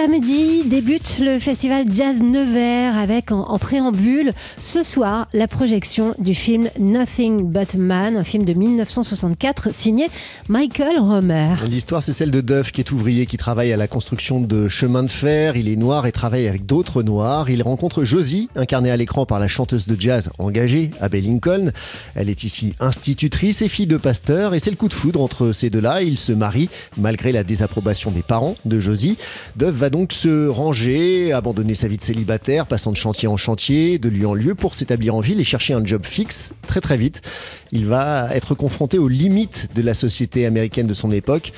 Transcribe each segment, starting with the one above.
Samedi débute le festival Jazz Nevers avec en, préambule ce soir la projection du film Nothing But Man, un film de 1964 signé Michael Romer. L'histoire c'est celle de Duff qui est ouvrier qui travaille à la construction de chemins de fer. Il est noir et travaille avec d'autres noirs. Il rencontre Josie, incarnée à l'écran par la chanteuse de jazz engagée, Abbey Lincoln. Elle est ici institutrice et fille de pasteur et c'est le coup de foudre entre ces deux-là. Ils se marient malgré la désapprobation des parents de Josie. Duff va donc se ranger, abandonner sa vie de célibataire, passant de chantier en chantier, de lieu en lieu pour s'établir en ville et chercher un job fixe très très vite. Il va être confronté aux limites de la société américaine de son époque,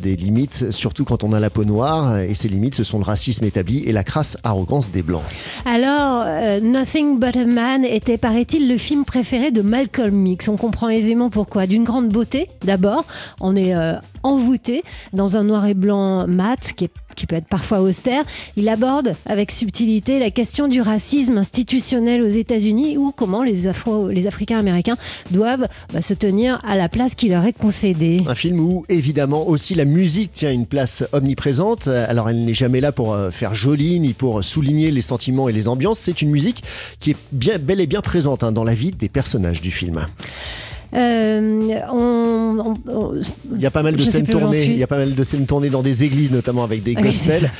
des limites surtout quand on a la peau noire, et ces limites ce sont le racisme établi et la crasse arrogance des Blancs. Alors, euh, Nothing But a Man était, paraît-il, le film préféré de Malcolm X. On comprend aisément pourquoi. D'une grande beauté, d'abord, on est euh, envoûté dans un noir et blanc mat qui qui peut être parfois austère, il aborde avec subtilité la question du racisme institutionnel aux États-Unis ou comment les, Afro, les Africains américains doivent bah, se tenir à la place qui leur est concédée. Un film où évidemment aussi la musique tient une place omniprésente. Alors elle n'est jamais là pour euh, faire joli ni pour souligner les sentiments et les ambiances. C'est une musique qui est bien, bel et bien présente hein, dans la vie des personnages du film. Euh, on, il y a pas mal de scènes tournées. Il y a pas mal de scènes tournées dans des églises, notamment avec des gospels.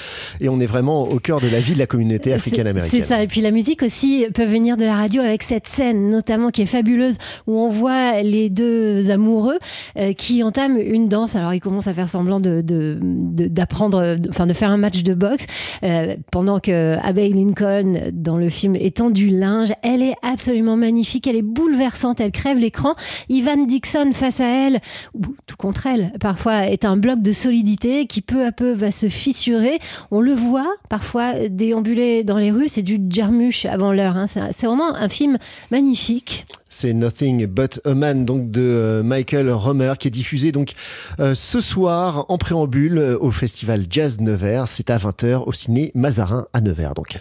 et on est vraiment au cœur de la vie de la communauté africaine-américaine. C'est ça. Et puis la musique aussi peut venir de la radio avec cette scène, notamment qui est fabuleuse, où on voit les deux amoureux euh, qui entament une danse. Alors ils commencent à faire semblant de d'apprendre, enfin de, faire un match de boxe, euh, pendant que Abbey Lincoln dans le film étend du linge. Elle est absolument magnifique. Elle est bouleversante. Elle crève l'écran. Ivan Dixon face à elle, ou tout contre elle, parfois est un bloc de solidité qui peu à peu va se fissurer. On le voit parfois déambuler dans les rues, c'est du germuche avant l'heure. Hein. C'est vraiment un film magnifique. C'est Nothing But a Man donc de euh, Michael Romer qui est diffusé donc euh, ce soir en préambule euh, au festival Jazz Nevers. C'est à 20h au ciné Mazarin à Nevers donc.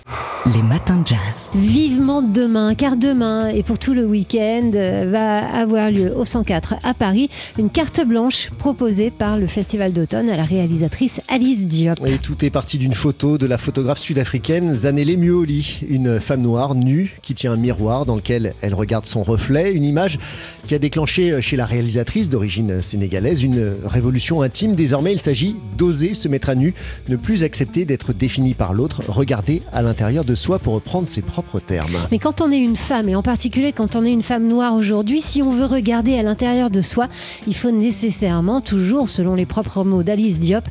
Les matins de jazz. Vivement demain, car demain et pour tout le week-end va avoir lieu au 104 à Paris une carte blanche proposée par le festival d'automne à la réalisatrice Alice Diop. Et tout est parti d'une photo de la photographe sud-africaine Zanele Muoli, une femme noire nue qui tient un miroir dans lequel elle regarde son reflet une image qui a déclenché euh, chez la réalisatrice d'origine sénégalaise une révolution intime. Désormais, il s'agit d'oser se mettre à nu, ne plus accepter d'être défini par l'autre, regarder à l'intérieur de soi pour reprendre ses propres termes. Mais quand on est une femme, et en particulier quand on est une femme noire aujourd'hui, si on veut regarder à l'intérieur de soi, il faut nécessairement, toujours selon les propres mots d'Alice Diop,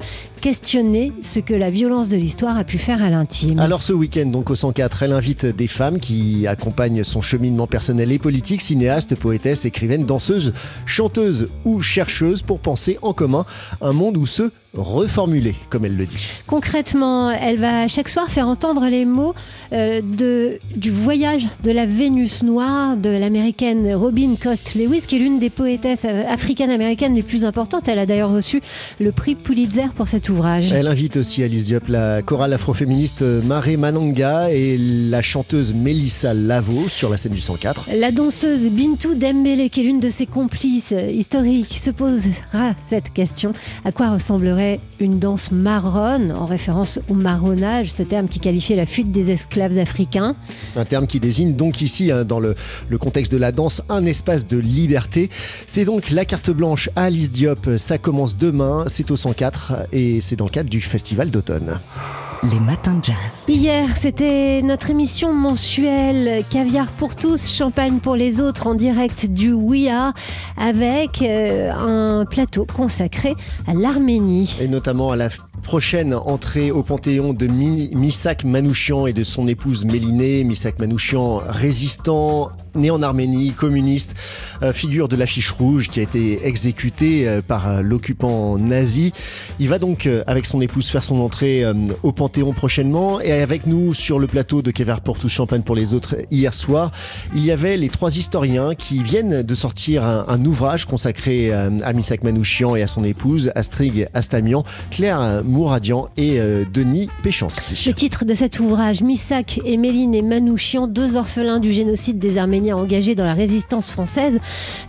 questionner ce que la violence de l'histoire a pu faire à l'intime. Alors ce week-end, donc au 104, elle invite des femmes qui accompagnent son cheminement personnel et politique, cinéastes, poétesses, écrivaines, danseuses, chanteuses ou chercheuses pour penser en commun un monde où ceux reformulée, comme elle le dit. Concrètement, elle va chaque soir faire entendre les mots euh, de, du voyage de la Vénus noire de l'américaine Robin Cost Lewis, qui est l'une des poétesses euh, africaines-américaines les plus importantes. Elle a d'ailleurs reçu le prix Pulitzer pour cet ouvrage. Elle invite aussi Alice Diop, la chorale afroféministe Maré Mananga et la chanteuse Melissa Lavo sur la scène du 104. La danseuse Bintou Dembélé, qui est l'une de ses complices historiques, se posera cette question. À quoi ressemblerait une danse marronne, en référence au marronnage, ce terme qui qualifiait la fuite des esclaves africains. Un terme qui désigne donc ici, hein, dans le, le, contexte de la danse, un espace de liberté. C'est donc la carte blanche à Alice Diop. Ça commence demain, c'est au 104 et c'est dans le cadre du festival d'automne. Les matins de jazz. Hier, c'était notre émission mensuelle Caviar pour tous, champagne pour les autres en direct du WIA avec euh, un plateau consacré à l'Arménie. Et notamment à la prochaine entrée au Panthéon de Misak Manouchian et de son épouse Mélinée. Misak Manouchian, résistant, né en Arménie, communiste, euh, figure de l'affiche rouge qui a été exécuté euh, par euh, l'occupant nazi. Il va donc avec son épouse faire son entrée au Panthéon prochainement et avec nous sur le plateau de Kever pour tous, Champagne pour les autres hier soir, il y avait les trois historiens qui viennent de sortir un, ouvrage consacré à Misak Manouchian et à son épouse Astrid Astamian. Claire Mouradian et euh, Denis Péchanski. Le titre de cet ouvrage, Missak et et Manouchian, deux orphelins du génocide des Arméniens engagés dans la résistance française.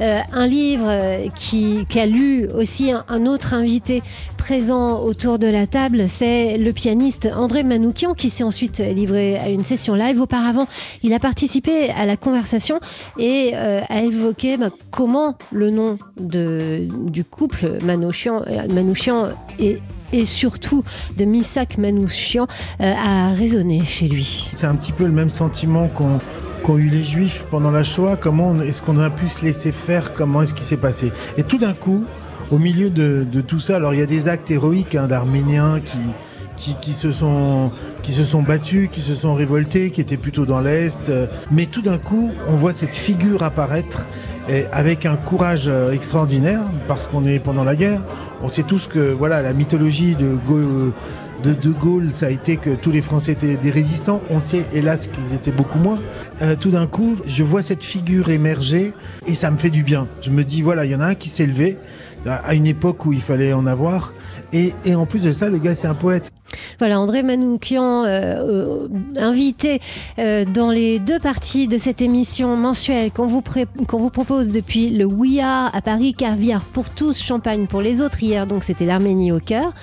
Euh, un livre euh, qui, qu'a lu aussi un autre invité présent autour de la table, c'est le pianiste André Manoukian qui s'est ensuite livré à une session live. Auparavant, il a participé à la conversation et euh, a évoqué bah, comment le nom du couple Manouchian, euh, Manouchian et, surtout de Misak Manouchian euh, a résonné chez lui. C'est un petit peu le même sentiment qu'ont eu les juifs pendant la Shoah. Comment est-ce qu'on a pu se laisser faire? Comment est-ce qui s'est passé? Et tout d'un coup, au milieu de, tout ça, alors il y a des actes héroïques hein, d'Arméniens qui, qui, se sont, qui se sont battus, qui se sont révoltés, qui étaient plutôt dans l'Est. Mais tout d'un coup, on voit cette figure apparaître avec un courage euh, extraordinaire parce qu'on est pendant la guerre. On sait tous que voilà la mythologie de Gaulle, De Gaulle, ça a été que tous les Français étaient des résistants. On sait hélas qu'ils étaient beaucoup moins. Euh, tout d'un coup, je vois cette figure émerger et ça me fait du bien. Je me dis voilà, il y en a un qui s'est levé à une époque où il fallait en avoir. Et, et en plus de ça, le gars, c'est un poète. Voilà, André Manoukian, euh, euh, invité euh, dans les deux parties de cette émission mensuelle qu'on vous, pré- qu'on vous propose depuis le WIA à Paris, Caviar pour tous, Champagne pour les autres. Hier, donc, c'était l'Arménie au cœur.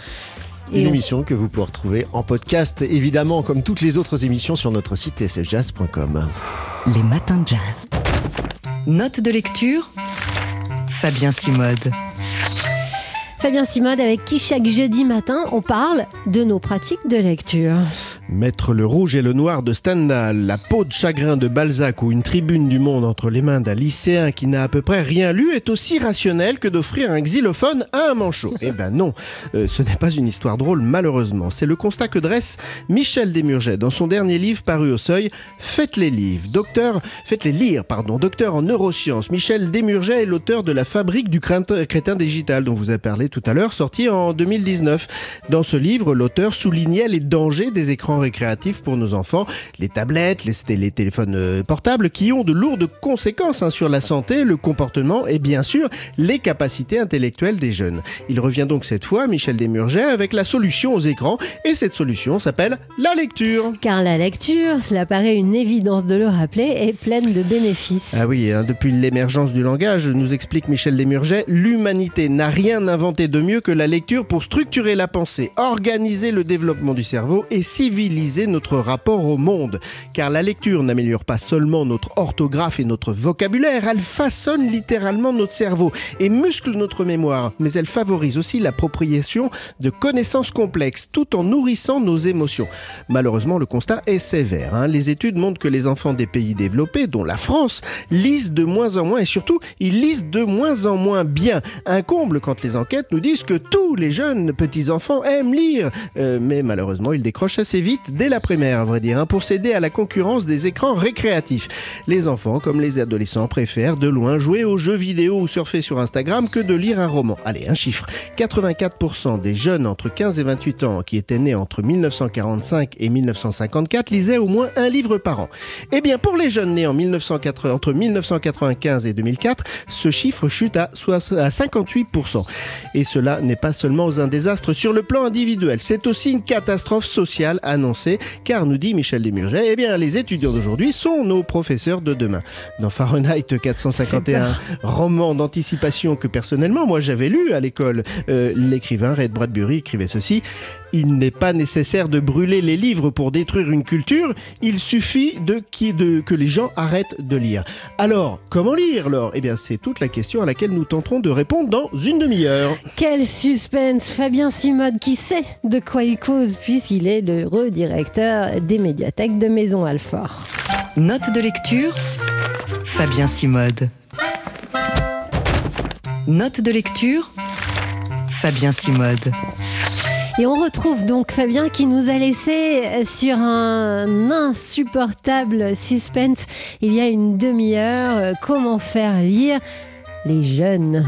Une Et on- émission que vous pouvez retrouver en podcast, évidemment, comme toutes les autres émissions sur notre site tsjazz.com. Les matins de jazz. Note de lecture Fabien Simode. Fabien Simode, avec qui chaque jeudi matin, on parle de nos pratiques de lecture. Mettre le rouge et le noir de Stendhal, la peau de chagrin de Balzac ou une tribune du monde entre les mains d'un lycéen qui n'a à peu près rien lu est aussi rationnel que d'offrir un xylophone à un manchot. Eh ben non, Euh, ce n'est pas une histoire drôle malheureusement. C'est le constat que dresse Michel Desmurget dans son dernier livre paru au seuil, Faites-les livres. Docteur, faites-les lire, pardon. Docteur en neurosciences, Michel Desmurget est l'auteur de La fabrique du crétin digital dont vous avez parlé tout à l'heure, sorti en 2019. Dans ce livre, l'auteur soulignait les dangers des écrans récréatifs pour nos enfants, les tablettes, les, les téléphones euh, portables qui ont de lourdes conséquences hein, sur la santé, le comportement et bien sûr les capacités intellectuelles des jeunes. Il revient donc cette fois, Michel Desmurget, avec la solution aux écrans et cette solution s'appelle la lecture. Car la lecture, cela paraît une évidence de le rappeler, est pleine de bénéfices. Ah oui, hein, depuis l'émergence du langage, nous explique Michel Desmurget, l'humanité n'a rien inventé de mieux que la lecture pour structurer la pensée, organiser le développement du cerveau et civiliser notre rapport au monde. Car la lecture n'améliore pas seulement notre orthographe et notre vocabulaire, elle façonne littéralement notre cerveau et muscle notre mémoire, mais elle favorise aussi l'appropriation de connaissances complexes tout en nourrissant nos émotions. Malheureusement, le constat est sévère. hein. Les études montrent que les enfants des pays développés, dont la France, lisent de moins en moins et surtout, ils lisent de moins en moins bien. Un comble quand les enquêtes nous disent que tous les jeunes petits-enfants aiment lire. Euh, mais malheureusement, ils décrochent assez vite dès la primaire, à vrai dire, hein, pour céder à la concurrence des écrans récréatifs. Les enfants, comme les adolescents, préfèrent de loin jouer aux jeux vidéo ou surfer sur Instagram que de lire un roman. Allez, un chiffre. 84% des jeunes entre 15 et 28 ans qui étaient nés entre 1945 et 1954 lisaient au moins un livre par an. Eh bien, pour les jeunes nés en 1980 entre 1995 et 2004, ce chiffre chute à, soix- à 58%. Et cela n'est pas seulement un désastre sur le plan individuel, c'est aussi une catastrophe sociale car nous dit Michel Desmurget, eh bien, les étudiants d'aujourd'hui sont nos professeurs de demain. Dans Fahrenheit 451, roman d'anticipation que personnellement, moi j'avais lu à l'école, euh, l'écrivain Red Bradbury écrivait ceci Il n'est pas nécessaire de brûler les livres pour détruire une culture, il suffit de, qui, de que les gens arrêtent de lire. Alors, comment lire alors Eh bien, c'est toute la question à laquelle nous tenterons de répondre dans une demi-heure. Quel suspense Fabien Simode qui sait de quoi il cause puisqu'il est le redirecteur des médiathèques de Maison Alfort. Note de lecture Fabien Simode. Note de lecture Fabien Simode. Et on retrouve donc Fabien qui nous a laissé sur un insupportable suspense il y a une demi-heure. euh, Comment faire lire les jeunes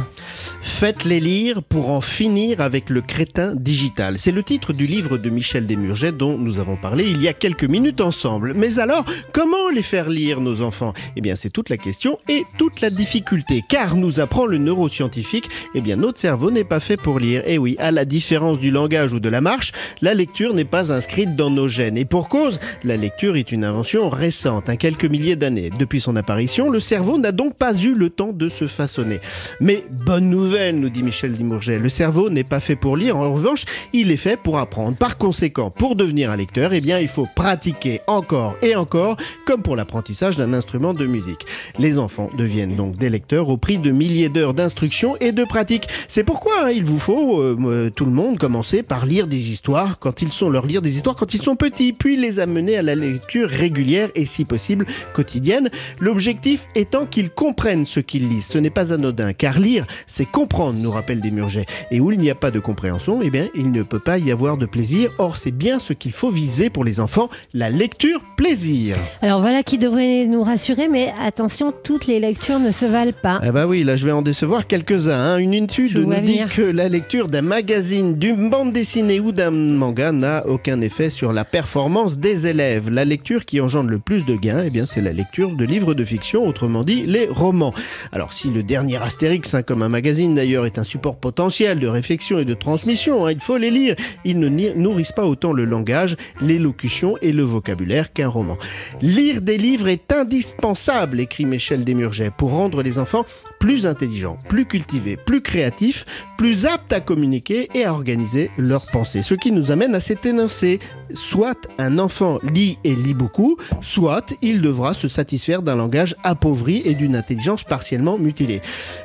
Faites-les lire pour en finir avec le crétin digital. C'est le titre du livre de Michel Desmurget dont nous avons parlé il y a quelques minutes ensemble. Mais alors, comment les faire lire nos enfants? Eh bien, c'est toute la question et toute la difficulté. Car nous apprend le neuroscientifique, eh bien, notre cerveau n'est pas fait pour lire. Et oui, à la différence du langage ou de la marche, la lecture n'est pas inscrite dans nos gènes. Et pour cause, la lecture est une invention récente, un quelques milliers d'années. Depuis son apparition, le cerveau n'a donc pas eu le temps de se façonner. Mais bonne nouvelle, nous dit Michel Dimourget, le cerveau n'est pas fait pour lire, en revanche, il est fait pour apprendre. Par conséquent, pour devenir un lecteur, eh bien, il faut pratiquer encore et encore, comme pour l'apprentissage d'un instrument de musique. Les enfants deviennent donc des lecteurs au prix de milliers d'heures d'instruction et de pratique. C'est pourquoi hein, il vous faut, euh, euh, tout le monde, commencer par lire des histoires quand ils sont, leur lire des histoires quand ils sont petits, puis les amener à la lecture régulière et si possible quotidienne. L'objectif étant qu'ils comprennent ce qu'ils lisent. Ce n'est pas anodin, car lire, c'est comprendre, nous rappelle Desmurget. Et où il n'y a pas de compréhension, eh bien, il ne peut pas y avoir de plaisir. Or, c'est bien ce qu'il faut viser pour les enfants, la lecture plaisir. Alors voilà qui devrait nous rassurer, mais attention, toutes les lectures ne se valent pas. Eh ben oui, là je vais en décevoir quelques-uns. hein. Une étude nous dit venir. que la lecture d'un magazine, d'une bande dessinée ou d'un manga n'a aucun effet sur la performance des élèves. La lecture qui engendre le plus de gains, eh bien c'est la lecture de livres de fiction, autrement dit les romans. Alors si le dernier Astérix, hein, comme un magazine d'ailleurs, est un support potentiel de réflexion et de transmission, hein, il faut les lire. Ils ne nourrissent pas autant le langage, l'élocution et le vocabulaire qu'un roman. Lire des livres est indispensable, écrit Michel Desmurget, pour rendre les enfants plus intelligents, plus cultivés, plus créatifs, plus aptes à communiquer et à organiser leurs pensées. Ce qui nous amène à cet énoncé. Soit un enfant lit et lit beaucoup, soit il devra se satisfaire d'un langage appauvri et d'une intelligence partiellement mutilée.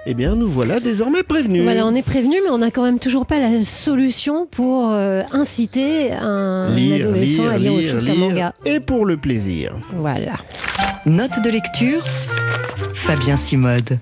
Eh bien, nous voilà désormais prévenus. Voilà, on est prévenu, mais on n'a quand même toujours pas la solution pour euh, inciter un Lire, adolescent lire, à lire, autre lire, chose qu'un manga. et pour le plaisir. Voilà. Note de lecture, Fabien Simode.